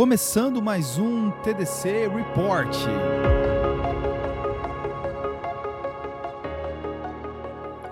Começando mais um TDC Report.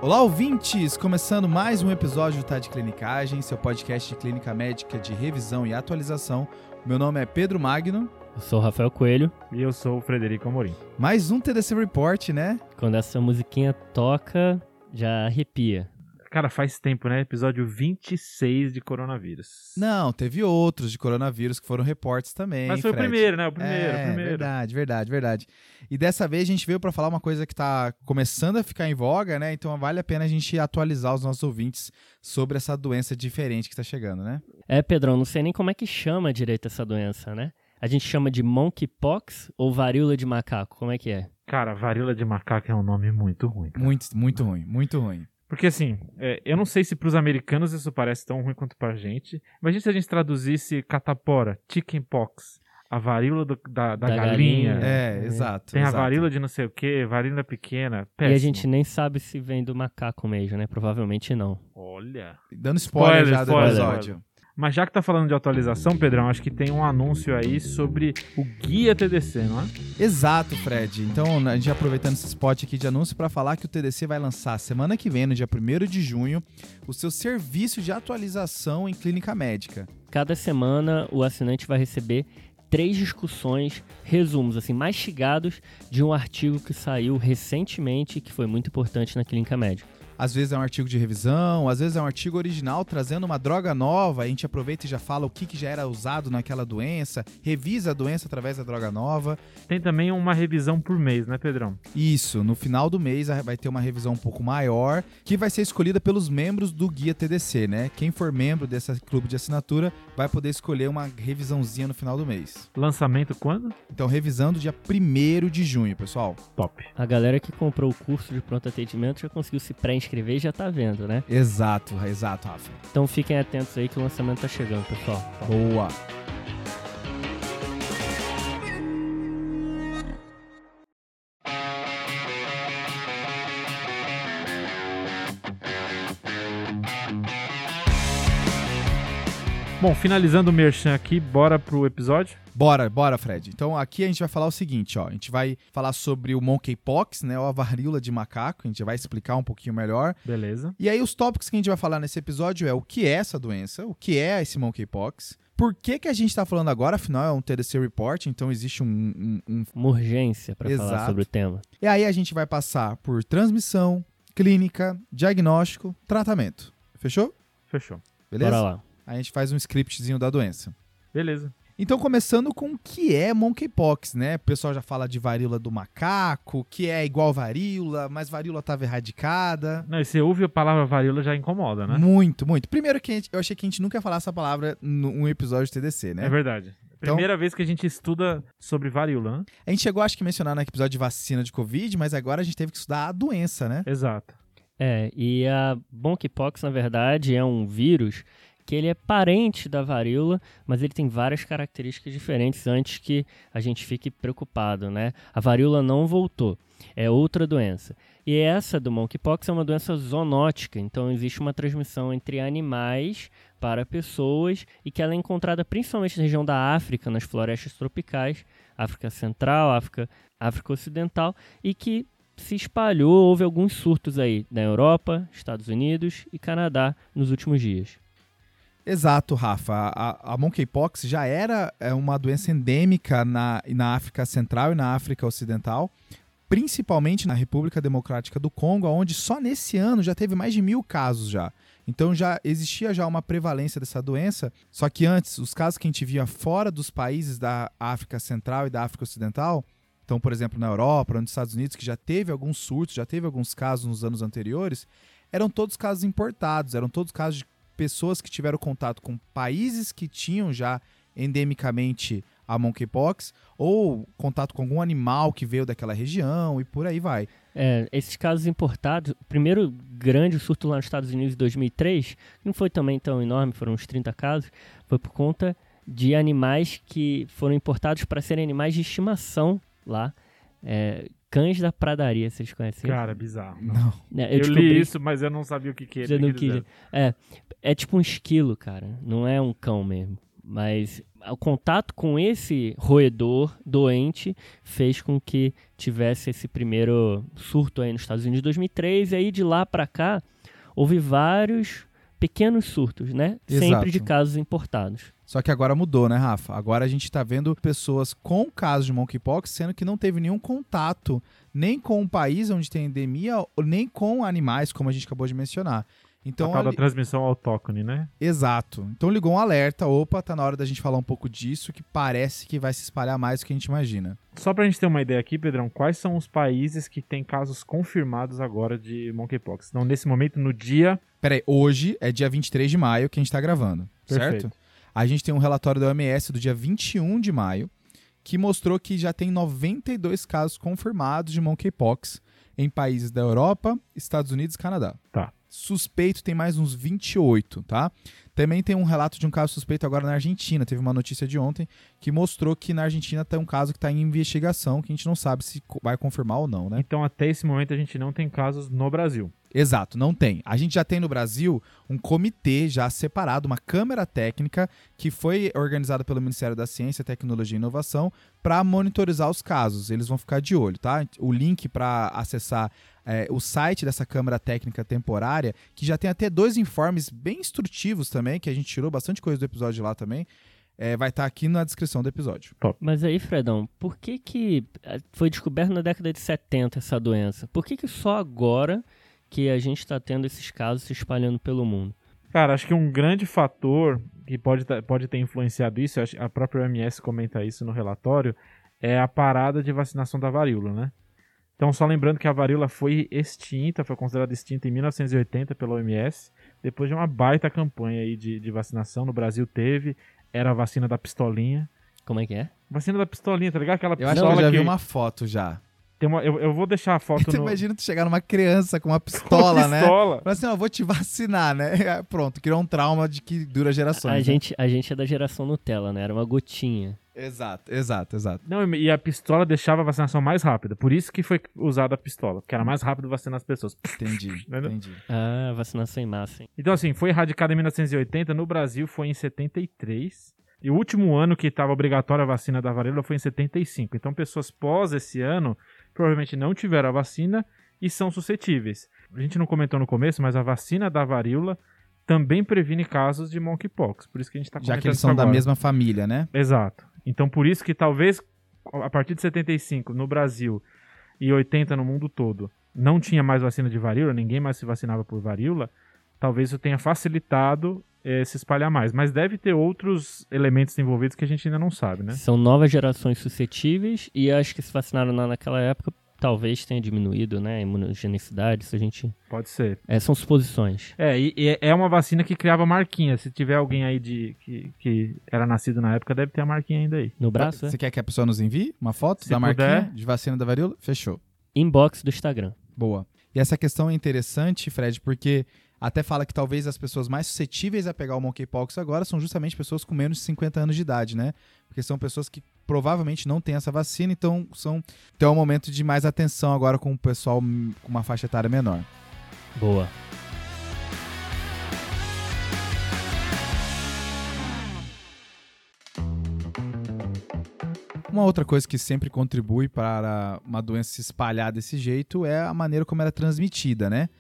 Olá, ouvintes! Começando mais um episódio do Tá de Clinicagem, seu podcast de clínica médica de revisão e atualização. Meu nome é Pedro Magno. Eu sou o Rafael Coelho. E eu sou o Frederico Amorim. Mais um TDC Report, né? Quando essa musiquinha toca, já arrepia. Cara, faz tempo, né? Episódio 26 de coronavírus. Não, teve outros de coronavírus que foram reportes também. Mas foi Fred. o primeiro, né? O primeiro, é, o primeiro. Verdade, verdade, verdade. E dessa vez a gente veio para falar uma coisa que tá começando a ficar em voga, né? Então vale a pena a gente atualizar os nossos ouvintes sobre essa doença diferente que tá chegando, né? É, Pedrão, não sei nem como é que chama direito essa doença, né? A gente chama de monkeypox ou varíola de macaco? Como é que é? Cara, varíola de macaco é um nome muito ruim. cara. Muito, muito ruim, muito ruim. Porque assim, é, eu não sei se pros americanos isso parece tão ruim quanto pra gente. Imagina se a gente traduzisse catapora, chickenpox, a varíola do- da, da, Da galinha. galinha. É, É. exato. Tem a exato. varíola de não sei o que, varíola pequena. E a Péssimo. gente nem sabe se vem do macaco mesmo, né? Provavelmente não. Olha. Dando spoiler, Spoiler, já do spoiler, episódio. Mas já que tá falando de atualização, Pedrão, acho que tem um anúncio aí sobre o guia TDC, não é? Exato, Fred. Então, a gente aproveitando esse spot aqui de anúncio para falar que o TDC vai lançar semana que vem, no dia 1 de junho, o seu serviço de atualização em clínica médica. Cada semana o assinante vai receber três discussões, resumos assim mastigados de um artigo que saiu recentemente e que foi muito importante na clínica médica. Às vezes é um artigo de revisão, às vezes é um artigo original trazendo uma droga nova, a gente aproveita e já fala o que, que já era usado naquela doença, revisa a doença através da droga nova. Tem também uma revisão por mês, né, Pedrão? Isso, no final do mês vai ter uma revisão um pouco maior, que vai ser escolhida pelos membros do Guia TDC, né? Quem for membro desse clube de assinatura vai poder escolher uma revisãozinha no final do mês. Lançamento quando? Então, revisando dia 1 de junho, pessoal. Top. A galera que comprou o curso de pronto atendimento já conseguiu se pré-inscrever e já tá vendo, né? Exato, exato, Rafa. Então fiquem atentos aí que o lançamento tá chegando, pessoal. Boa. Bom, finalizando o merchan aqui, bora pro episódio? Bora, bora, Fred. Então aqui a gente vai falar o seguinte, ó. A gente vai falar sobre o monkeypox, né? Ou a varíola de macaco. A gente vai explicar um pouquinho melhor. Beleza. E aí os tópicos que a gente vai falar nesse episódio é o que é essa doença, o que é esse monkeypox, por que, que a gente tá falando agora, afinal é um TDC Report, então existe um, um- um- Uma urgência pra falar sobre o tema. E aí a gente vai passar por transmissão, clínica, diagnóstico, tratamento. Fechou? Fechou. Beleza? Bora lá. A gente faz um scriptzinho da doença. Beleza. Então, começando com o que é monkeypox, né? O pessoal já fala de varíola do macaco, que é igual varíola, mas varíola estava erradicada. Não, e você ouve a palavra varíola já incomoda, né? Muito, muito. Primeiro que a gente- eu achei que a gente nunca ia falar essa palavra num episódio de TDC, né? É verdade. Então- Primeira vez que a gente estuda sobre varíola, né? A gente chegou, acho que, a mencionar no episódio de vacina de Covid, mas agora a gente teve que estudar a doença, né? Exato. É, e a monkeypox, na verdade, é um vírus que ele é parente da varíola, mas ele tem várias características diferentes antes que a gente fique preocupado, né? A varíola não voltou, é outra doença. E essa do monkeypox é uma doença zoonótica, então existe uma transmissão entre animais para pessoas e que ela é encontrada principalmente na região da África, nas florestas tropicais, África Central, África, África Ocidental, e que se espalhou, houve alguns surtos aí na Europa, Estados Unidos e Canadá nos últimos dias. Exato, Rafa. A, a monkeypox já era é, uma doença endêmica na, na África Central e na África Ocidental, principalmente na República Democrática do Congo, onde só nesse ano já teve mais de mil casos já. Então já existia já uma prevalência dessa doença, só que antes, os casos que a gente via fora dos países da África Central e da África Ocidental, então, por exemplo, na Europa, nos Estados Unidos, que já teve alguns surtos, já teve alguns casos nos anos anteriores, eram todos casos importados, eram todos casos de pessoas que tiveram contato com países que tinham já endemicamente a monkeypox ou contato com algum animal que veio daquela região e por aí vai. É, esses casos importados, o primeiro grande surto lá nos Estados Unidos em 2003, que não foi também tão enorme, foram uns 30 casos, foi por conta de animais que foram importados para serem animais de estimação lá. É, cães da pradaria, vocês conhecem? Cara, bizarro. Não. É, Eu, descobri- li isso, mas eu não sabia o que, que ele não queria É, é tipo um esquilo, cara. Não é um cão mesmo. Mas o contato com esse roedor doente fez com que tivesse esse primeiro surto aí nos Estados Unidos em 2003 e aí de lá para cá houve vários pequenos surtos, né? Exato. Sempre de casos importados. Só que agora mudou, né, Rafa? Agora a gente está vendo pessoas com casos de monkeypox, sendo que não teve nenhum contato nem com o país onde tem endemia, nem com animais, como a gente acabou de mencionar. Então, a tal da ali- transmissão autóctone, né? Exato. Então ligou um alerta, opa, tá na hora da gente falar um pouco disso, que parece que vai se espalhar mais do que a gente imagina. Só pra gente ter uma ideia aqui, Pedrão, quais são os países que têm casos confirmados agora de monkeypox? Então, nesse momento, no dia. Peraí, hoje é dia 23 de maio que a gente tá gravando, Perfeito. certo? A gente tem um relatório da OMS do dia 21 de maio, que mostrou que já tem 92 casos confirmados de monkeypox em países da Europa, Estados Unidos e Canadá. Tá. Suspeito tem mais uns 28, tá? Também tem um relato de um caso suspeito agora na Argentina. Teve uma notícia de ontem que mostrou que na Argentina tem um caso que está em investigação, que a gente não sabe se vai confirmar ou não, né? Então, até esse momento, a gente não tem casos no Brasil. Exato, não tem. A gente já tem no Brasil um comitê já separado, uma câmara técnica que foi organizada pelo Ministério da Ciência, Tecnologia e Inovação para monitorizar os casos. Eles vão ficar de olho, tá? O link para acessar é, o site dessa câmara técnica temporária, que já tem até dois informes bem instrutivos também, que a gente tirou bastante coisa do episódio lá também, é, vai estar aqui na descrição do episódio. Mas aí, Fredão, por que que eh, foi descoberto na década de 70 essa doença? Por que que só agora que a gente está tendo esses casos se espalhando pelo mundo? Cara, acho que um grande fator que pode, tá- pode ter influenciado isso, a própria OMS comenta isso no relatório, é a parada de vacinação da varíola, né? Então, só lembrando que a varíola foi extinta, foi considerada extinta em 1980 pela OMS, depois de uma baita campanha aí de, de vacinação. No Brasil teve, era a vacina da pistolinha. Como é que é? Vacina da pistolinha, tá ligado? Aquela Eu acho pistola que eu já que vi uma foto já. tem uma. Eu, eu vou deixar a foto Tu no. imagina tu chegar numa criança com uma com pistola, né? pistola. Fala assim, ó, eu vou te vacinar, né? Pronto, criou um trauma de que dura gerações. A né? gente, a gente é da geração Nutella, né? Era uma gotinha. Exato, exato, exato. Não, e a pistola deixava a vacinação mais rápida. Por isso que foi usada a pistola, porque era mais rápido vacinar as pessoas. Entendi, entendi. Ah, vacinação em massa, hein? Então, assim, foi erradicada em 1980, no Brasil foi em 73. E o último ano que estava obrigatória a vacina da varíola foi em 75. Então, pessoas pós esse ano provavelmente não tiveram a vacina e são suscetíveis. A gente não comentou no começo, mas a vacina da varíola também previne casos de monkeypox. Por isso que a gente está Já que eles são da mesma família, né? Exato. Então, por isso que talvez a partir de 75 no Brasil e 80 no mundo todo não tinha mais vacina de varíola, ninguém mais se vacinava por varíola, talvez isso tenha facilitado eh, se espalhar mais. Mas deve ter outros elementos envolvidos que a gente ainda não sabe, né? São novas gerações suscetíveis e as que se vacinaram lá naquela época talvez tenha diminuído, né? A imunogenicidade, isso a gente... Pode ser. É, são suposições. É, e, e é uma vacina que criava marquinha. Se tiver alguém aí de que, que era nascido na época, deve ter a marquinha ainda aí. No braço, é? Você quer que a pessoa nos envie uma foto Se da marquinha puder. de vacina da varíola? Fechou. Inbox do Instagram. Boa. E essa questão é interessante, Fred, porque até fala que talvez as pessoas mais suscetíveis a pegar o monkeypox agora são justamente pessoas com menos de 50 anos de idade, né? Porque são pessoas que provavelmente não têm essa vacina, então são tem um momento de mais atenção agora com o pessoal com uma faixa etária menor. Boa. Uma outra coisa que sempre contribui para uma doença se espalhar desse jeito é a maneira como ela é transmitida, né?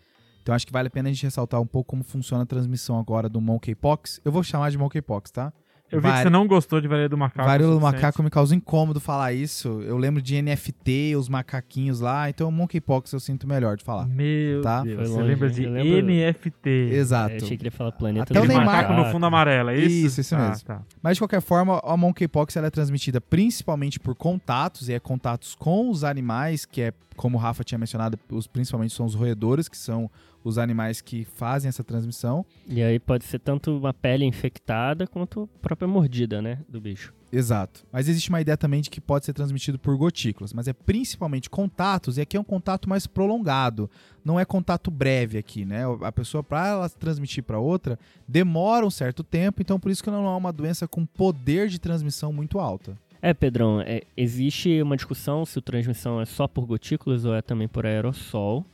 Então acho que vale a pena a gente ressaltar um pouco como funciona a transmissão agora do monkeypox. Eu vou chamar de monkeypox, tá? Eu vi que você não gostou de varíola do macaco. Varíola do macaco me causa incômodo falar isso. Eu lembro de NFT, os macaquinhos lá, então monkeypox eu sinto melhor de falar. Meu Tá? Deus, você lembra de lembro- NFT. Exato. Eu achei que ele ia falar planeta Até o dos Aquele Neymar- macaco no fundo amarelo, é isso? Isso, isso Ah, mesmo. tá. Mas de qualquer forma, a monkeypox ela é transmitida principalmente por contatos, e é contatos com os animais, que é, como o Rafa tinha mencionado, os, principalmente são os roedores, que são os animais que fazem essa transmissão. E aí pode ser tanto uma pele infectada quanto a própria mordida, né? Do bicho. Exato. Mas existe uma ideia também de que pode ser transmitido por gotículas, mas é principalmente contatos, e aqui é um contato mais prolongado. Não é contato breve aqui, né? A pessoa, para ela transmitir para outra, demora um certo tempo, então por isso que não é uma doença com poder de transmissão muito alta. É, Pedrão, é, existe uma discussão se a transmissão é só por gotículas ou é também por aerossol.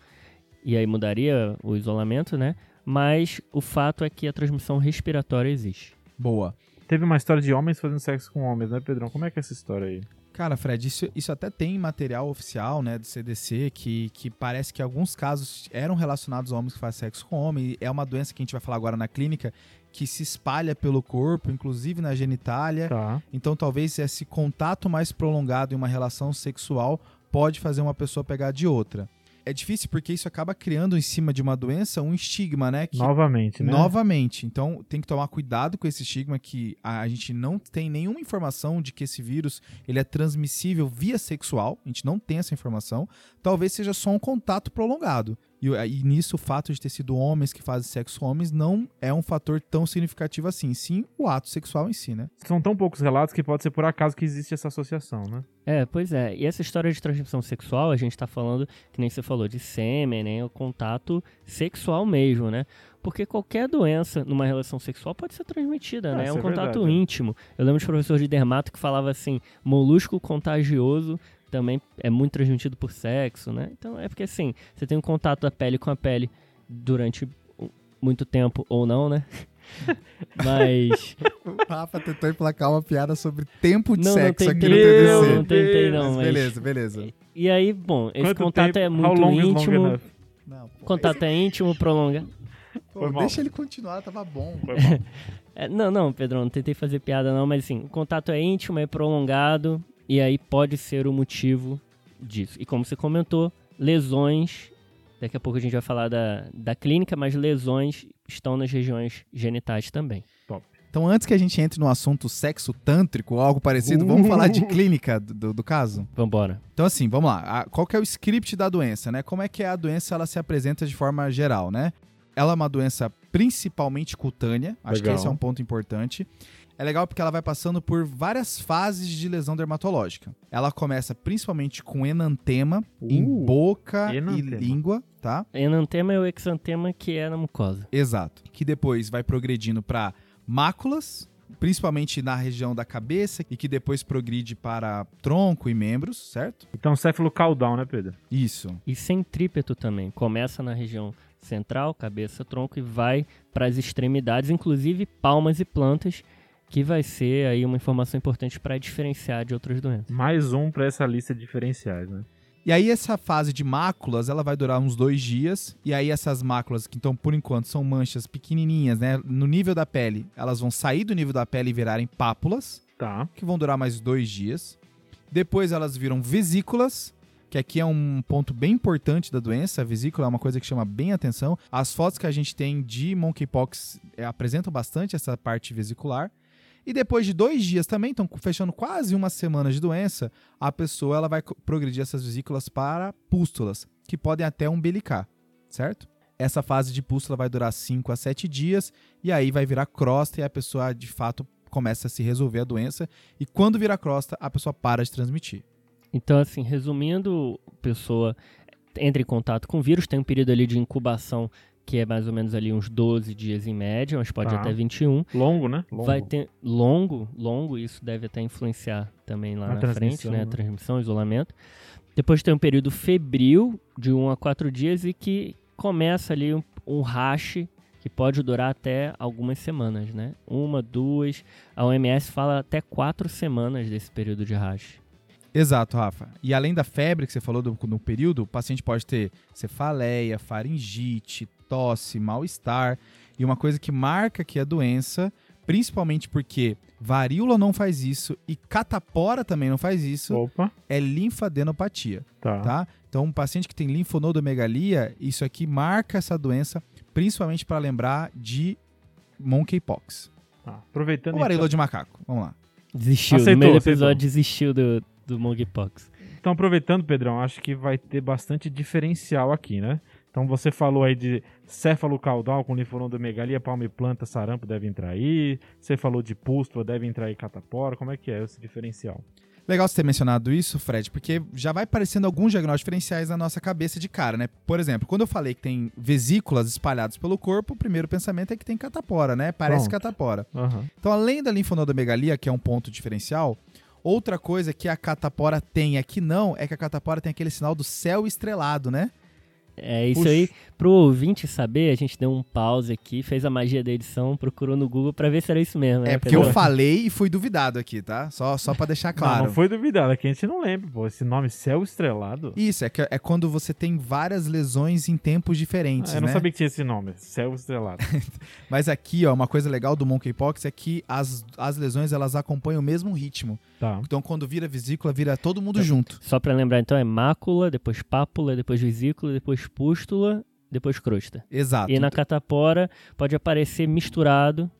E aí mudaria o isolamento, né? Mas o fato é que a transmissão respiratória existe. Boa. teve uma história de homens fazendo sexo com homens, né, Pedrão? Como é que é essa história aí? Cara, Fred, isso, isso até tem material oficial, né, do CDC, que, que parece que alguns casos eram relacionados a homens que fazem sexo com homem. É uma doença que a gente vai falar agora na clínica, que se espalha pelo corpo, inclusive na genitália. Tá. Então, talvez esse contato mais prolongado em uma relação sexual pode fazer uma pessoa pegar de outra. É difícil porque isso acaba criando em cima de uma doença um estigma, né? Que Novamente, né? Novamente. Então, tem que tomar cuidado com esse estigma que a, a gente não tem nenhuma informação de que esse vírus ele é transmissível via sexual. A gente não tem essa informação. Talvez seja só um contato prolongado. E, e nisso, o fato de ter sido homens que fazem sexo com homens não é um fator tão significativo assim. Sim, o ato sexual em si, né? São tão poucos relatos que pode ser por acaso que existe essa associação, né? É, pois é. E essa história de transmissão sexual, a gente tá falando, que nem você falou, de sêmen, né? O contato sexual mesmo, né? Porque qualquer doença numa relação sexual pode ser transmitida, Ah, né? É um é contato verdade. íntimo. Eu lembro de professor de dermato que falava assim, molusco contagioso também é muito transmitido por sexo, né? Então é porque assim, você tem um contato da pele com a pele durante muito tempo ou não, né? Mas O Rafa tentou emplacar uma piada sobre tempo de Não, não sexo aqui tentei, no não, TDC. não tentei, não, Mas mas- beleza, beleza. e aí, bom, esse Quanto contato tempo? é muito long is long íntimo. Não, pô, Contato é íntimo, prolonga. pô, deixa ele continuar, tava bom. É, não, não, Pedro, não tentei fazer piada não, mas assim, o contato é íntimo, é prolongado, e aí pode ser o motivo disso. E como você comentou, lesões, daqui a pouco a gente vai falar da, da clínica, mas lesões estão nas regiões genitais também. Então, antes que a gente entre no assunto sexo tântrico ou algo parecido, vamos falar de clínica do, do- do caso. Vambora. Então, assim, vamos lá. A- qual que é o script da doença, né? Como é que a doença ela se apresenta de forma geral, né? Ela é uma doença principalmente cutânea. Acho Legal. que esse é um ponto importante. É legal porque ela vai passando por várias fases de lesão dermatológica. Ela começa principalmente com enantema em Uh, boca enantema. e língua, tá? Enantema é o exantema que é na mucosa. Exato. Que depois vai progredindo para máculas, principalmente na região da cabeça, e que depois progride para tronco e membros, certo? Então, céfalo caudal, né, Pedro? Isso. E centrípeto também. Começa na região central, cabeça, tronco, e vai para as extremidades, inclusive palmas e plantas, que vai ser aí uma informação importante para diferenciar de outras doenças. Mais um pra essa lista de diferenciais, né? E aí essa fase de máculas, ela vai durar uns dois dias. E aí essas máculas, que então por enquanto são manchas pequenininhas, né? No nível da pele, elas vão sair do nível da pele e virarem pápulas, Tá. que vão durar mais dois dias. Depois elas viram vesículas, que aqui é um ponto bem importante da doença. A vesícula é uma coisa que chama bem atenção. As fotos que a gente tem de monkeypox é, apresentam bastante essa parte vesicular. E depois de dois dias também, então fechando quase uma semana de doença, a pessoa ela vai progredir essas vesículas para pústulas, que podem até umbilicar, certo? Essa fase de pústula vai durar 5 a 7 dias, e aí vai virar crosta e a pessoa de fato começa a se resolver a doença. E quando vira crosta, a pessoa para de transmitir. Então, assim, resumindo, pessoa entra em contato com o vírus, tem um período ali de incubação que é mais ou menos ali uns 12 dias em média, mas pode Tá. até 21. Longo, né? Longo. Vai ter longo, longo, isso deve até influenciar também lá A na frente, transmissão, né? né? A transmissão, isolamento. Depois tem um período febril de 1 a 4 dias e que começa ali um, um rache que pode durar até algumas semanas, né? Uma, duas. A OMS fala até quatro semanas desse período de rache. Exato, Rafa. E além da febre que você falou do, no período, o paciente pode ter cefaleia, faringite, tosse, mal-estar. E uma coisa que marca aqui a doença, principalmente porque varíola não faz isso e catapora também não faz isso, Opa. é linfadenopatia, Tá. tá? Então, um paciente que tem linfonodomegalia, isso aqui marca essa doença, principalmente para lembrar de monkeypox. Tá. Aproveitando Ou varíola então, de macaco. Vamos lá. Desistiu, Aceitou, no meio do aceitou. episódio desistiu do, do monkeypox. então, aproveitando, Pedrão, acho que vai ter bastante diferencial aqui, né? Então, você falou aí de céfalo caudal com linfonodomegalia, palma e planta, sarampo deve entrar aí. Você falou de pústula, deve entrar aí catapora. Como é que é esse diferencial? Legal você ter mencionado isso, Fred, porque já vai aparecendo alguns diagnósticos diferenciais na nossa cabeça de cara, né? Por exemplo, quando eu falei que tem vesículas espalhadas pelo corpo, o primeiro pensamento é que tem catapora, né? Parece Pronto. catapora. Aham. Então, além da linfonodomegalia, que é um ponto diferencial, outra coisa que a catapora tem aqui não é que a catapora tem aquele sinal do céu estrelado, né? É isso Puxa. aí. Pro ouvinte saber, a gente deu um pause aqui, fez a magia da edição, procurou no Google pra ver se era isso mesmo. né, É porque eu falei e fui duvidado aqui, tá? Só, só pra deixar claro. Não, não foi duvidado, aqui a gente não lembra, pô. Esse nome Céu Estrelado. Isso, é, que, é quando você tem várias lesões em tempos diferentes, Ah, eu não né? sabia que tinha esse nome, Céu Estrelado. Mas aqui, ó, uma coisa legal do monkeypox é que as, as lesões, elas acompanham o mesmo ritmo. tá. Então, quando vira vesícula, vira todo mundo Tá. junto. Só pra lembrar, então, é mácula, depois pápula, depois vesícula, depois pústula, depois crosta. Exato. E na catapora pode aparecer misturado.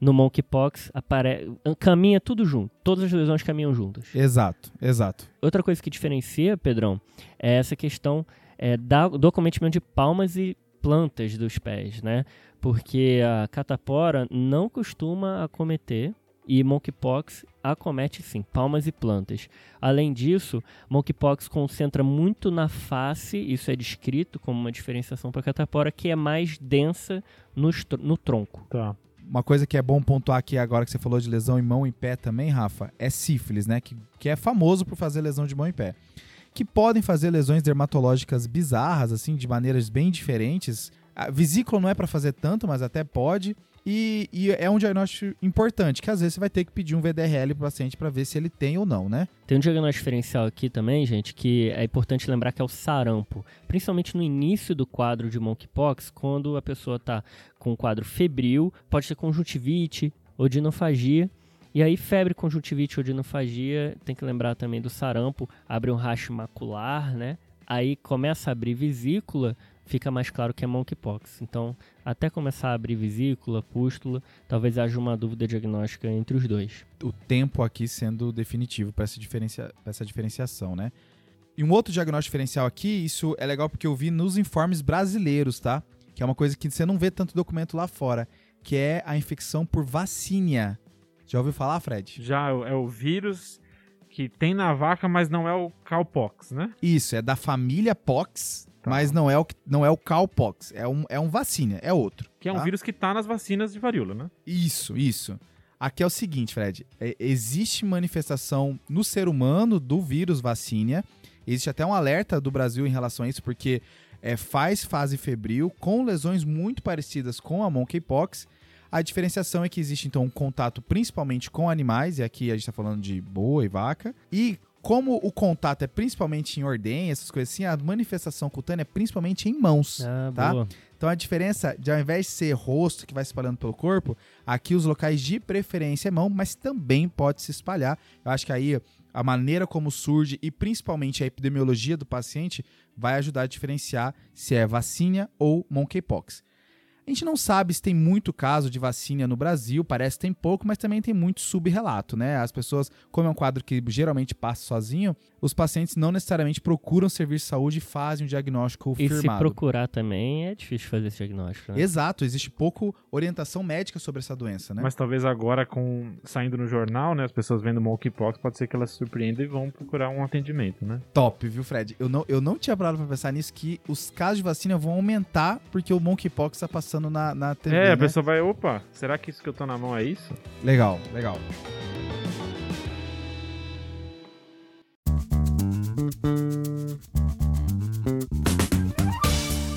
No monkeypox, apare... caminha tudo junto. Todas as lesões caminham juntas. Exato, exato. Outra coisa que diferencia, Pedrão, é essa questão é, da, do acometimento de palmas e plantas dos pés, né? Porque a catapora não costuma acometer e monkeypox acomete sim, palmas e plantas. Além disso, monkeypox concentra muito na face, isso é descrito como uma diferenciação para a catapora, que é mais densa tr- no tronco. Tá. Uma coisa que é bom pontuar aqui agora que você falou de lesão em mão e pé também, Rafa, é sífilis, né? Que, que é famoso por fazer lesão de mão e pé. Que podem fazer lesões dermatológicas bizarras, assim, de maneiras bem diferentes. A vesícula não é pra fazer tanto, mas até pode. E, e é um diagnóstico importante, que às vezes você vai ter que pedir um VDRL pro paciente pra ver se ele tem ou não, né? Tem um diagnóstico diferencial aqui também, gente, que é importante lembrar que é o sarampo. Principalmente no início do quadro de monkeypox, quando a pessoa está com um quadro febril, pode ser conjuntivite, odinofagia. E aí, febre, conjuntivite, odinofagia, tem que lembrar também do sarampo, abre um racho macular, né? Aí começa a abrir vesícula, fica mais claro que é monkeypox. Então, até começar a abrir vesícula, pústula, talvez haja uma dúvida diagnóstica entre os dois. o tempo aqui sendo definitivo para essa, diferencia, essa diferenciação, né? E um outro diagnóstico diferencial aqui, isso é legal porque eu vi nos informes brasileiros, tá? Que é uma coisa que você não vê tanto documento lá fora, que é a infecção por vacínia. Já ouviu falar, Fred? Já é o vírus que tem na vaca, mas não é o cowpox, né? Isso, é da família Pox, Tá. mas não é o, não é o cowpox, é um, é um vacínia, é outro. Que é um tá? vírus que tá nas vacinas de varíola, né? Isso, isso. Aqui é o seguinte, Fred. é- existe manifestação no ser humano do vírus vacínia. Existe até um alerta do Brasil em relação a isso, porque é, faz fase febril com lesões muito parecidas com a monkeypox. A diferenciação é que existe, então, um contato principalmente com animais, e aqui a gente está falando de boa e vaca. E como o contato é principalmente em ordem, essas coisas assim, a manifestação cutânea é principalmente em mãos. Ah, Tá? boa. Então a diferença, de ao invés de ser rosto que vai se espalhando pelo corpo, aqui os locais de preferência é mão, mas também pode se espalhar. Eu acho que aí a maneira como surge e principalmente a epidemiologia do paciente vai ajudar a diferenciar se é vacina ou monkeypox. A gente não sabe se tem muito caso de vacina no Brasil, parece que tem pouco, mas também tem muito subrelato, né? As pessoas, como é um quadro que geralmente passa sozinho, os pacientes não necessariamente procuram serviço de saúde e fazem um diagnóstico E se firmado. procurar também, é difícil fazer esse diagnóstico. Né? Exato, existe pouco orientação médica sobre essa doença, né? Mas talvez agora, com saindo no jornal, né? As pessoas vendo monkeypox, pode ser que elas se surpreendam e vão procurar um atendimento, né? Top, viu, Fred? Eu não, eu não tinha parado pra pensar nisso, que os casos de vacina vão aumentar porque o monkeypox tá passando na, na TV, é, né? a pessoa vai, opa, será que isso que eu tô na mão é isso? Legal, legal.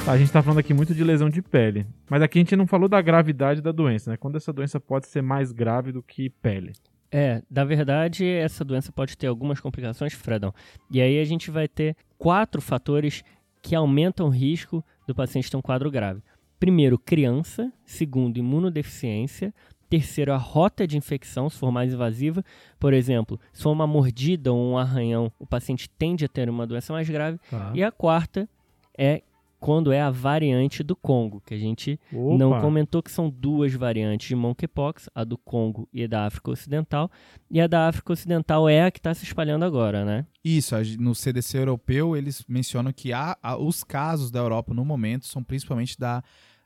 Tá, a gente tá falando aqui muito de lesão de pele, mas aqui a gente não falou da gravidade da doença, né? Quando essa doença pode ser mais grave do que pele. É, na verdade, essa doença pode ter algumas complicações, Fredão. E aí a gente vai ter quatro fatores que aumentam o risco do paciente ter um quadro grave. Primeiro, criança. Segundo, imunodeficiência. Terceiro, a rota de infecção, se for mais invasiva. Por exemplo, se for uma mordida ou um arranhão, o paciente tende a ter uma doença mais grave. Tá. E a quarta é quando é a variante do Congo, que a gente Opa. não comentou que são duas variantes de monkeypox, a do Congo e a da África Ocidental. E a da África Ocidental é a que está se espalhando agora, né? Isso, no CDC europeu eles mencionam que há, há- os casos da Europa no momento são principalmente da,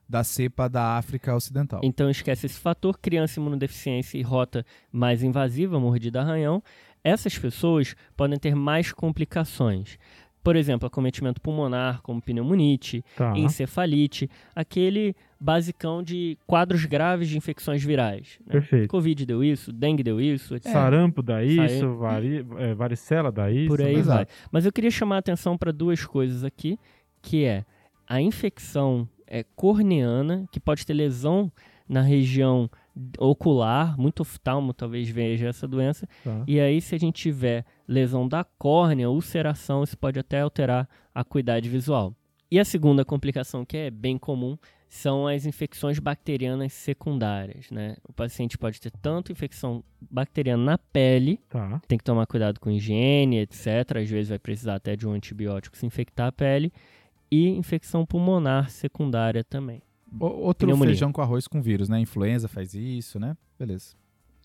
da cepa da África Ocidental. Então esquece esse fator, criança imunodeficiência e rota mais invasiva, mordida arranhão. Essas pessoas podem ter mais complicações. Por exemplo, acometimento pulmonar, como pneumonite, Tá. encefalite, aquele basicão de quadros graves de infecções virais. né? Perfeito. Covid deu isso, dengue deu isso, etc. Sarampo dá isso, vari, é, varicela dá isso. Por aí né? Exato. vai. Mas eu queria chamar a atenção para duas coisas aqui, que é a infecção é corneana, que pode ter lesão na região ocular, muito oftalmo talvez veja essa doença. Tá. E aí, se a gente tiver lesão da córnea, ulceração, isso pode até alterar a acuidade visual. E a segunda complicação, que é bem comum, são as infecções bacterianas secundárias, né? O paciente pode ter tanto infecção bacteriana na pele, Tá. tem que tomar cuidado com higiene, etc. Às vezes vai precisar até de um antibiótico se infectar a pele, e infecção pulmonar secundária também. O- Outro Pneumonia. feijão com arroz com vírus, né? Influenza faz isso, né? Beleza.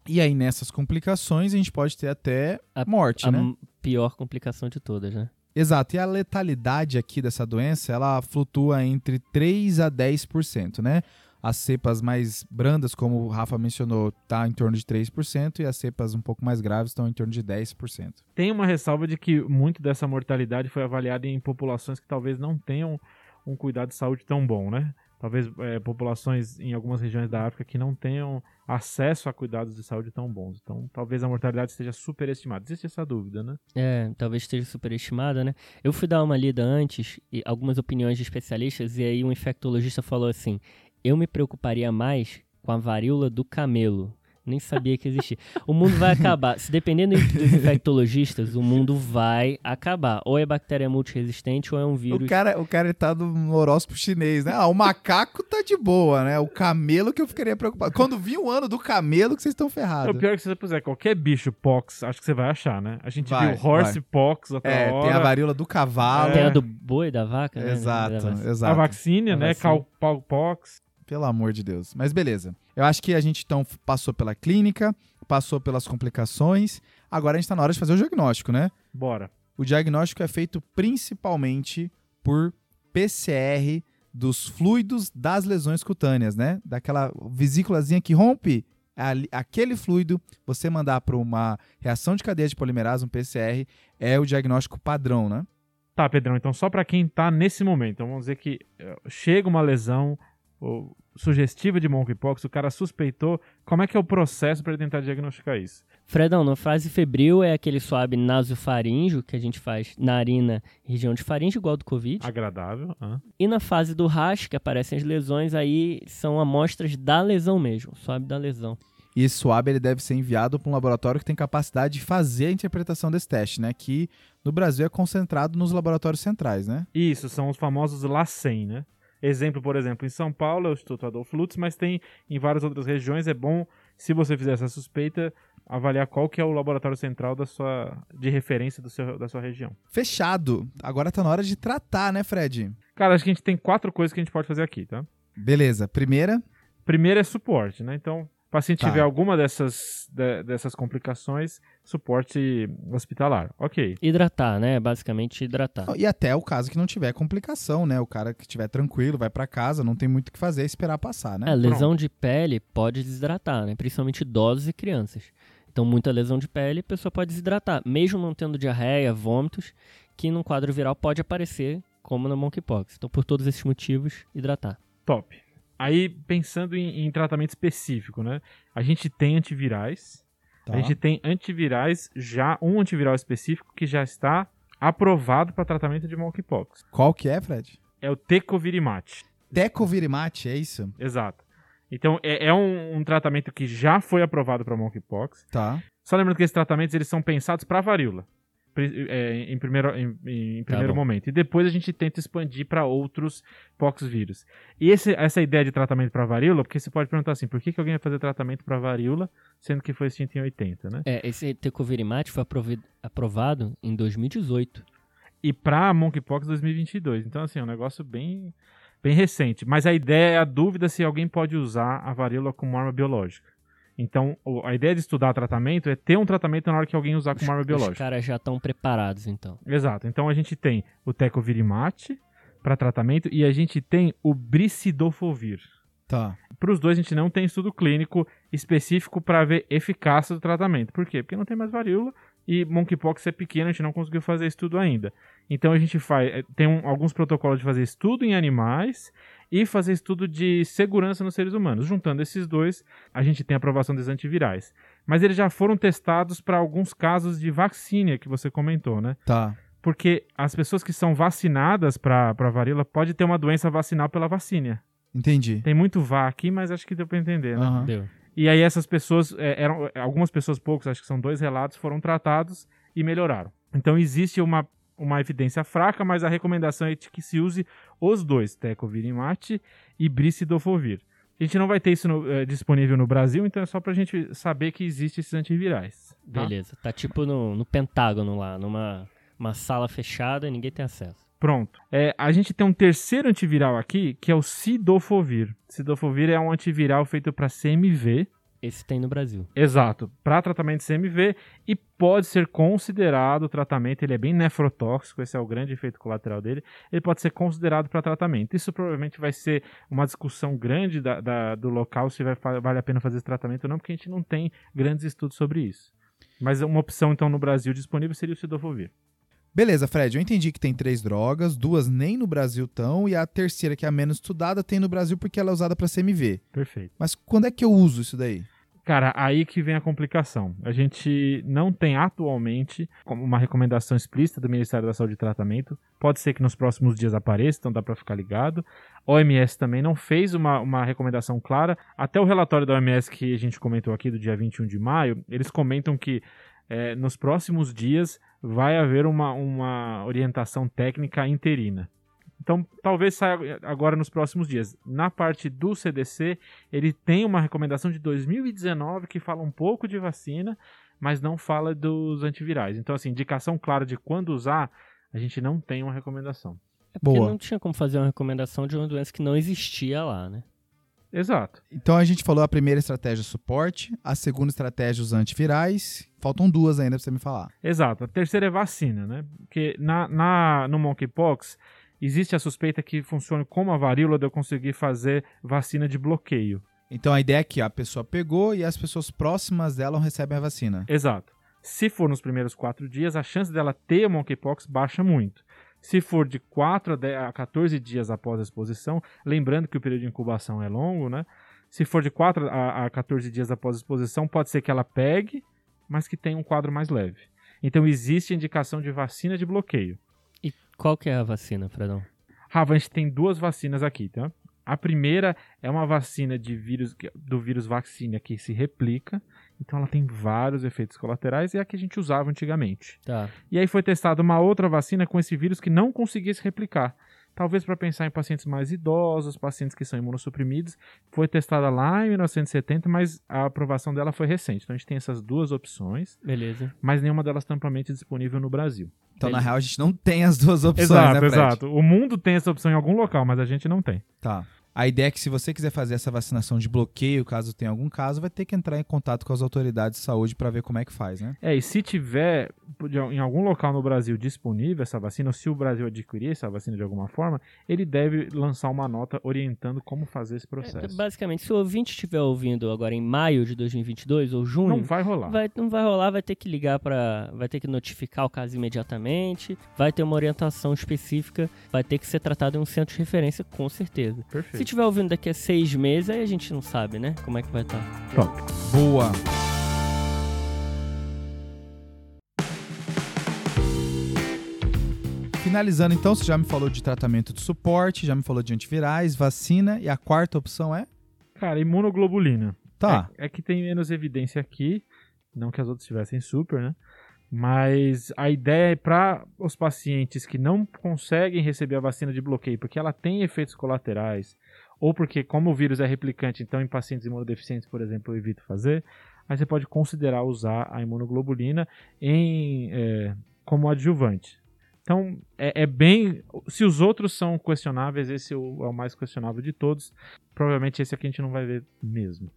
E aí, nessas complicações, a gente pode ter até A- morte, a né? pior complicação de todas, né? Exato. E a letalidade aqui dessa doença, ela flutua entre 3 a 10%, né? As cepas mais brandas, como o Rafa mencionou, tá em torno de 3%, e as cepas um pouco mais graves estão em torno de 10%. Tem uma ressalva de que muito dessa mortalidade foi avaliada em populações que talvez não tenham um cuidado de saúde tão bom, né? Talvez é, populações em algumas regiões da África que não tenham acesso a cuidados de saúde tão bons. Então, talvez a mortalidade esteja superestimada. Existe essa dúvida, né? É, talvez esteja superestimada, né? Eu fui dar uma lida antes, e algumas opiniões de especialistas, e aí um infectologista falou assim: eu me preocuparia mais com a varíola do camelo. Nem sabia que existia. O mundo vai acabar. Se dependendo dos infectologistas, o mundo vai acabar. Ou é bactéria multiresistente ou é um vírus. O cara, o cara tá no horóscopo chinês, né? Ah, o macaco tá de boa, né? O camelo que eu ficaria preocupado. Quando vi o ano do camelo, que vocês estão O ferrados. pior é que se você puser qualquer bicho pox, acho que você vai achar, né? A gente Vai, viu horse pox outra É, hora. tem a varíola do cavalo. Tem É. a do boi, da vaca, né? Exato, Da vaca. A exato. vacina, A né? vacina. Pelo amor de Deus. Mas beleza. Eu acho que a gente então passou pela clínica, passou pelas complicações. Agora a gente tá na hora de fazer o diagnóstico, né? Bora. O diagnóstico é feito principalmente por PCR dos fluidos das lesões cutâneas, né? Daquela vesículazinha que rompe aquele fluido, você mandar para uma reação de cadeia de polimerase, um PCR, é o diagnóstico padrão, né? Tá, Pedrão, então só pra quem tá nesse momento, então vamos dizer que eh, chega uma lesão ou, sugestiva de monkeypox, o cara suspeitou, como é que é o processo pra ele tentar diagnosticar isso? Fredão, na fase febril é aquele suave nasofaríngeo que a gente faz narina, região de faringe, igual do Covid. Agradável. hã? E na fase do RAS, que aparecem as lesões, aí são amostras da lesão mesmo, suave da lesão. E esse swab ele deve ser enviado para um laboratório que tem capacidade de fazer a interpretação desse teste, né? Que no Brasil é concentrado nos laboratórios centrais, né? Isso, são os famosos LACEN, né? Exemplo, por exemplo, em São Paulo é o Instituto Adolfo Lutz, mas tem em várias outras regiões. É bom, se você fizer essa suspeita, avaliar qual que é o laboratório central da sua, de referência do seu, da sua região. Fechado. Agora tá na hora de tratar, né, Fred? Cara, acho que a gente tem quatro coisas que a gente pode fazer aqui, tá? Beleza. Primeira, Primeiro é suporte, né? Então, o paciente Tá. tiver alguma dessas, de- dessas complicações, suporte hospitalar. Ok. Hidratar, né? Basicamente hidratar. e até o caso que não tiver complicação, né? O cara que estiver tranquilo, vai para casa, não tem muito o que fazer, é esperar passar, né? É, lesão de pele pode desidratar, né? Principalmente idosos e crianças. Então, muita lesão de pele, a pessoa pode desidratar, mesmo não tendo diarreia, vômitos, que num quadro viral pode aparecer, como na monkeypox. Então, por todos esses motivos, hidratar. Top. Aí, pensando em, em tratamento específico, né? A gente tem antivirais. Tá. A gente tem antivirais, já um antiviral específico que já está aprovado para tratamento de monkeypox. Qual que é, Fred? É o Tecovirimat. Tecovirimat, é isso? Exato. Então, é, é um, um tratamento que já foi aprovado para monkeypox. Tá. Só lembrando que esses tratamentos eles são pensados para varíola. É, em primeiro, em, em primeiro bom. momento. E depois a gente tenta expandir para outros poxvírus. E esse- essa ideia de tratamento para varíola, porque você pode perguntar assim, por que, que alguém vai fazer tratamento para varíola, sendo que foi extinto em 80, né? É, esse tecovirimat foi aprovado em 2018. E para monkeypox 2022. Então, assim, é um negócio bem, bem recente. Mas a ideia é a dúvida se alguém pode usar a varíola como arma biológica. Então, a ideia de estudar tratamento é ter um tratamento na hora que alguém usar como arma Os biológica. caras já estão preparados, então. Exato. Então a gente tem o tecovirimat para tratamento e a gente tem o bricidofovir. Tá. Para os dois a gente não tem estudo clínico específico para ver eficácia do tratamento. Por quê? Porque não tem mais varíola e monkeypox é pequeno, a gente não conseguiu fazer estudo ainda. Então a gente faz, eh, tem um- alguns protocolos de fazer estudo em animais e fazer estudo de segurança nos seres humanos. Juntando esses dois, a gente tem a aprovação dos antivirais. Mas eles já foram testados para alguns casos de vacina que você comentou, né? Tá. porque as pessoas que são vacinadas para varíola pode ter uma doença vacinal pela vacina. Entendi. Tem muito vá aqui, mas acho que deu para entender, né? Aham. Deu. E aí essas pessoas, é, eram algumas pessoas poucos, acho que são dois relatos, foram tratados e melhoraram. Então existe uma, uma evidência fraca, mas a recomendação é que se use os dois, Tecovirimat e Bricidofovir. A gente não vai ter isso no- eh, disponível no Brasil, então é só pra gente saber que existem esses antivirais. tá? Beleza. Tá tipo no, no Pentágono lá, numa uma sala fechada e ninguém tem acesso. Pronto. É, a gente tem um terceiro antiviral aqui, que é o Sidofovir. Sidofovir é um antiviral feito para CMV, Esse tem no Brasil. Exato, para tratamento de CMV e pode ser considerado o tratamento, ele é bem nefrotóxico, esse é o grande efeito colateral dele, ele pode ser considerado para tratamento. Isso provavelmente vai ser uma discussão grande da- da- do local se vai, vale a pena fazer esse tratamento ou não, porque a gente não tem grandes estudos sobre isso. Mas uma opção, então, no Brasil disponível seria o Sidofovir. Beleza, Fred, eu entendi que tem três drogas, duas nem no Brasil estão, e a terceira, que é a menos estudada, tem no Brasil porque ela é usada para CMV. Perfeito. Mas quando é que eu uso isso daí? Cara, aí que vem a complicação. A gente não tem atualmente uma recomendação explícita do Ministério da Saúde de tratamento. Pode ser que nos próximos dias apareça, então dá para ficar ligado. A OMS também não fez uma, uma recomendação clara. Até o relatório da OMS que a gente comentou aqui do dia 21 de maio, eles comentam que eh, nos próximos dias vai haver uma, uma orientação técnica interina. Então, talvez saia agora nos próximos dias. Na parte do CDC, ele tem uma recomendação de 2019 que fala um pouco de vacina, mas não fala dos antivirais. Então, assim, indicação clara de quando usar, a gente não tem uma recomendação. É porque Boa. não tinha como fazer uma recomendação de uma doença que não existia lá, né? Exato. Então a gente falou a primeira estratégia suporte, a segunda estratégia os antivirais. Faltam duas ainda pra você me falar. Exato. A terceira é vacina, né? Porque na, na, no monkeypox existe a suspeita que funcione como a varíola de eu conseguir fazer vacina de bloqueio. Então a ideia é que a pessoa pegou e as pessoas próximas dela recebem a vacina. Exato. Se for nos primeiros quatro dias, a chance dela ter monkeypox baixa muito. Se for de 4 a, 10 a 14 dias após a exposição, lembrando que o período de incubação é longo, né? Se for de 4 a, a 14 dias após a exposição, pode ser que ela pegue, mas que tenha um quadro mais leve. Então existe indicação de vacina de bloqueio. E qual que é a vacina, Fredão? Rafa, a gente tem duas vacinas aqui, tá? A primeira é uma vacina de vírus do vírus vacina que se replica, então ela tem vários efeitos colaterais e é a que a gente usava antigamente. Tá. E aí foi testada uma outra vacina com esse vírus que não conseguia se replicar. Talvez para pensar em pacientes mais idosos, pacientes que são imunossuprimidos. Foi testada lá em 1970, mas a aprovação dela foi recente. Então a gente tem essas duas opções, Beleza. mas nenhuma delas está amplamente disponível no Brasil. Então, na Beleza. real, a gente não tem as duas opções, exato, né, Fred? exato. O mundo tem essa opção em algum local, mas a gente não tem. Tá. A ideia é que se você quiser fazer essa vacinação de bloqueio, caso tenha algum caso, vai ter que entrar em contato com as autoridades de saúde para ver como é que faz, né? É, e se tiver em algum local no Brasil disponível essa vacina, ou se o Brasil adquirir essa vacina de alguma forma, ele deve lançar uma nota orientando como fazer esse É, processo. basicamente, se o ouvinte estiver ouvindo agora em maio de 2022 ou junho, Não vai rolar. vai, não vai rolar, vai ter que ligar para, vai ter que notificar o caso imediatamente, vai ter uma orientação específica, vai ter que ser tratado em um centro de referência, com certeza. Se Perfeito. Estiver ouvindo daqui a seis meses, aí a gente não sabe, né? Como é que vai estar. Top. Boa. Finalizando então, você já me falou de tratamento de suporte, já me falou de antivirais, vacina e a quarta opção é? Cara, imunoglobulina. Tá. É, é que tem menos evidência aqui, não que as outras tivessem super, né? Mas a ideia é para os pacientes que não conseguem receber a vacina de bloqueio porque ela tem efeitos colaterais, ou porque, como o vírus é replicante, então em pacientes imunodeficientes, por exemplo, eu evito fazer, aí você pode considerar usar a imunoglobulina em, é, como adjuvante. Então, é, é bem. Se os outros são questionáveis, esse é o, é o mais questionável de todos. Provavelmente esse aqui a gente não vai ver mesmo.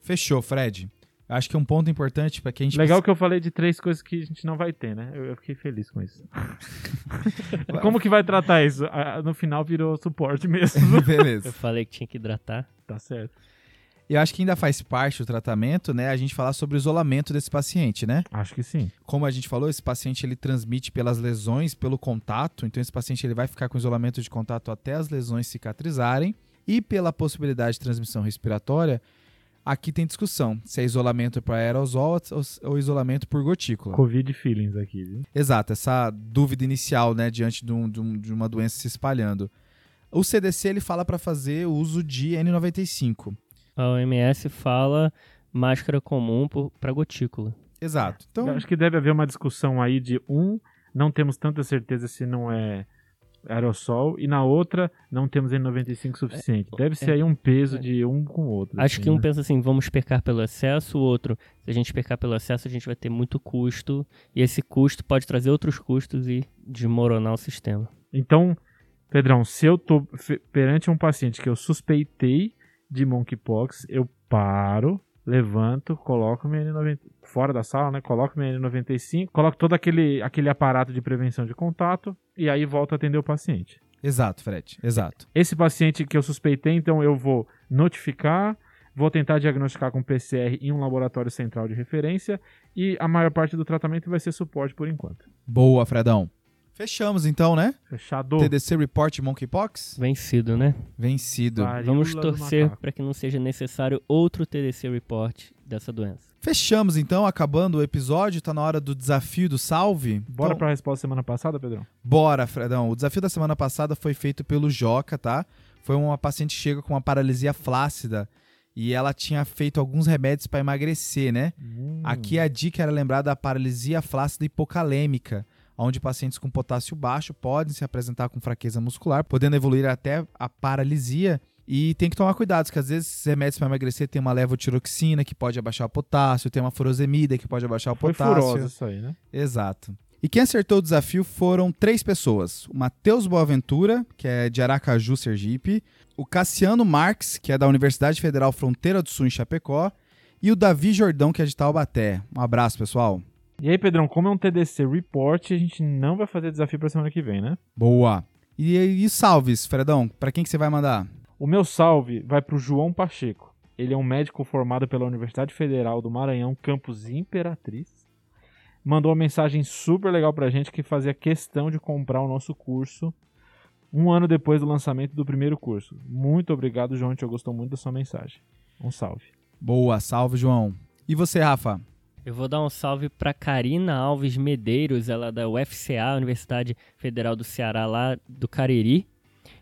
Fechou, Fred. Acho que é um ponto importante para que a gente Legal que eu falei de três coisas que a gente não vai ter, né? Eu, eu fiquei feliz com isso. Como que vai tratar isso? Ah, No final virou suporte mesmo. Beleza. Eu falei que tinha que hidratar. tá certo. Eu acho que ainda faz parte do tratamento, né, a gente falar sobre o isolamento desse paciente, né? Acho que sim. Como a gente falou, esse paciente ele transmite pelas lesões, pelo contato, então esse paciente ele vai ficar com isolamento de contato até as lesões cicatrizarem e pela possibilidade de transmissão respiratória, Aqui tem discussão se é isolamento para aerosol ou, isolamento por gotícula. Covid feelings aqui, viu? Exato, essa dúvida inicial, né, diante de, um, de, um, de uma doença se espalhando. O CDC ele fala para fazer o uso de N95. A OMS fala máscara comum para gotícula. Exato. Então, Eu acho que deve haver uma discussão aí de um, não temos tanta certeza se não é aerossol e na outra não temos N95 suficiente. É, Deve ser é, aí um peso é. de um com o outro. Acho assim, que um né? pensa assim, vamos pecar pelo excesso, o outro, se a gente pecar pelo excesso, a gente vai ter muito custo e esse custo pode trazer outros custos e desmoronar o sistema. Então, Pedrão, se eu tô perante um paciente que eu suspeitei de monkeypox, eu paro, levanto, coloco minha N90 fora da sala, né? Coloco minha N95, coloco todo aquele, aquele aparato de prevenção de contato e aí volto a atender o paciente. Exato, Fred. Exato. Esse paciente que eu suspeitei, então eu vou notificar, vou tentar diagnosticar com PCR em um laboratório central de referência e a maior parte do tratamento vai ser suporte por enquanto. Boa, Fredão. Fechamos então, né? Fechado. TDC Report Monkeypox? Vencido, né? Vencido. Vamos torcer para que não seja necessário outro TDC Report dessa doença. Fechamos então, acabando o episódio, tá na hora do desafio do salve. Bora então, para a resposta semana passada, Pedrão? Bora, Fredão. O desafio da semana passada foi feito pelo Joca, tá? Foi uma paciente que chega com uma paralisia flácida e ela tinha feito alguns remédios para emagrecer, né? Hum. Aqui a dica era lembrar da paralisia flácida hipocalêmica onde pacientes com potássio baixo podem se apresentar com fraqueza muscular, podendo evoluir até a paralisia. E tem que tomar cuidado, porque às vezes esses remédios para emagrecer tem uma levotiroxina que pode abaixar o potássio, tem uma furosemida que pode abaixar o Foi potássio. Foi isso aí, né? Exato. E quem acertou o desafio foram três pessoas: o Matheus Boaventura, que é de Aracaju, Sergipe, o Cassiano Marques, que é da Universidade Federal Fronteira do Sul, em Chapecó, e o Davi Jordão, que é de Taubaté. Um abraço, pessoal. E aí, Pedrão, como é um TDC Report, a gente não vai fazer desafio pra semana que vem, né? Boa. E, e salves, Fredão? Para quem que você vai mandar? O meu salve vai pro João Pacheco. Ele é um médico formado pela Universidade Federal do Maranhão, campus Imperatriz. Mandou uma mensagem super legal pra gente que fazia questão de comprar o nosso curso um ano depois do lançamento do primeiro curso. Muito obrigado, João. A gente gostou muito da sua mensagem. Um salve. Boa, salve, João. E você, Rafa? Eu vou dar um salve para Karina Alves Medeiros, ela é da UFCA, Universidade Federal do Ceará, lá do Cariri.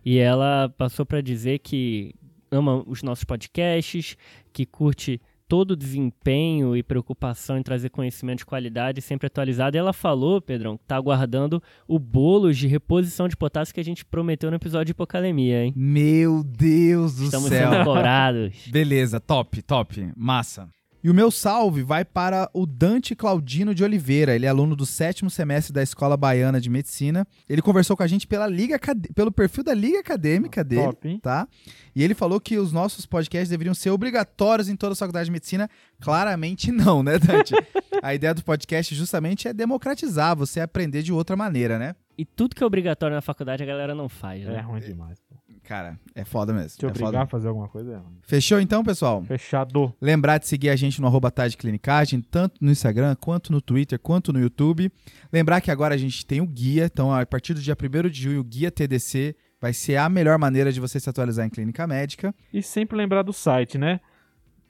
E ela passou para dizer que ama os nossos podcasts, que curte todo o desempenho e preocupação em trazer conhecimento de qualidade sempre atualizado. E ela falou, Pedrão, que tá aguardando o bolo de reposição de potássio que a gente prometeu no episódio de Hipocalemia, hein? Meu Deus do Estamos céu! Estamos sendo cobrados. Beleza, top, top, massa. E o meu salve vai para o Dante Claudino de Oliveira. Ele é aluno do sétimo semestre da Escola Baiana de Medicina. Ele conversou com a gente pela Liga, pelo perfil da Liga Acadêmica dele, Top, tá? E ele falou que os nossos podcasts deveriam ser obrigatórios em toda a faculdade de medicina. Claramente não, né, Dante? a ideia do podcast justamente é democratizar, você aprender de outra maneira, né? E tudo que é obrigatório na faculdade a galera não faz, né? É ruim demais, pô. Cara, é foda mesmo. Te é obrigar foda. a fazer alguma coisa ruim. Fechou então, pessoal? Fechado. Lembrar de seguir a gente no arroba Clinicagem, tanto no Instagram, quanto no Twitter, quanto no YouTube. Lembrar que agora a gente tem o guia, então a partir do dia 1 de junho, o guia TDC vai ser a melhor maneira de você se atualizar em clínica médica. E sempre lembrar do site, né?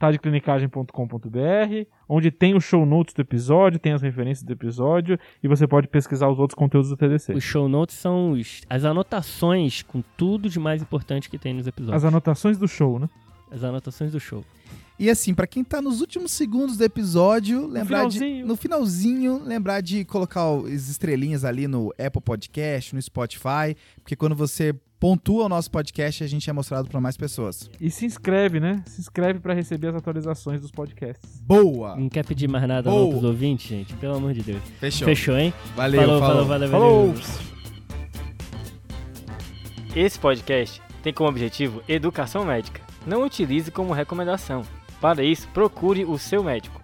tadeclinicagem.com.br, onde tem os show notes do episódio, tem as referências do episódio e você pode pesquisar os outros conteúdos do TDC. Os show notes são os, as anotações com tudo de mais importante que tem nos episódios. As anotações do show, né? As anotações do show. E assim, para quem tá nos últimos segundos do episódio, lembrar no de no finalzinho, lembrar de colocar as estrelinhas ali no Apple Podcast, no Spotify, porque quando você pontua o nosso podcast, a gente é mostrado para mais pessoas. E se inscreve, né? Se inscreve para receber as atualizações dos podcasts. Boa! Não quer pedir mais nada Boa. não pros ouvintes, gente? Pelo amor de Deus. Fechou. Fechou, hein? Valeu, falou. Falou, valeu, falou. Esse podcast tem como objetivo educação médica. Não utilize como recomendação. Para isso, procure o seu médico.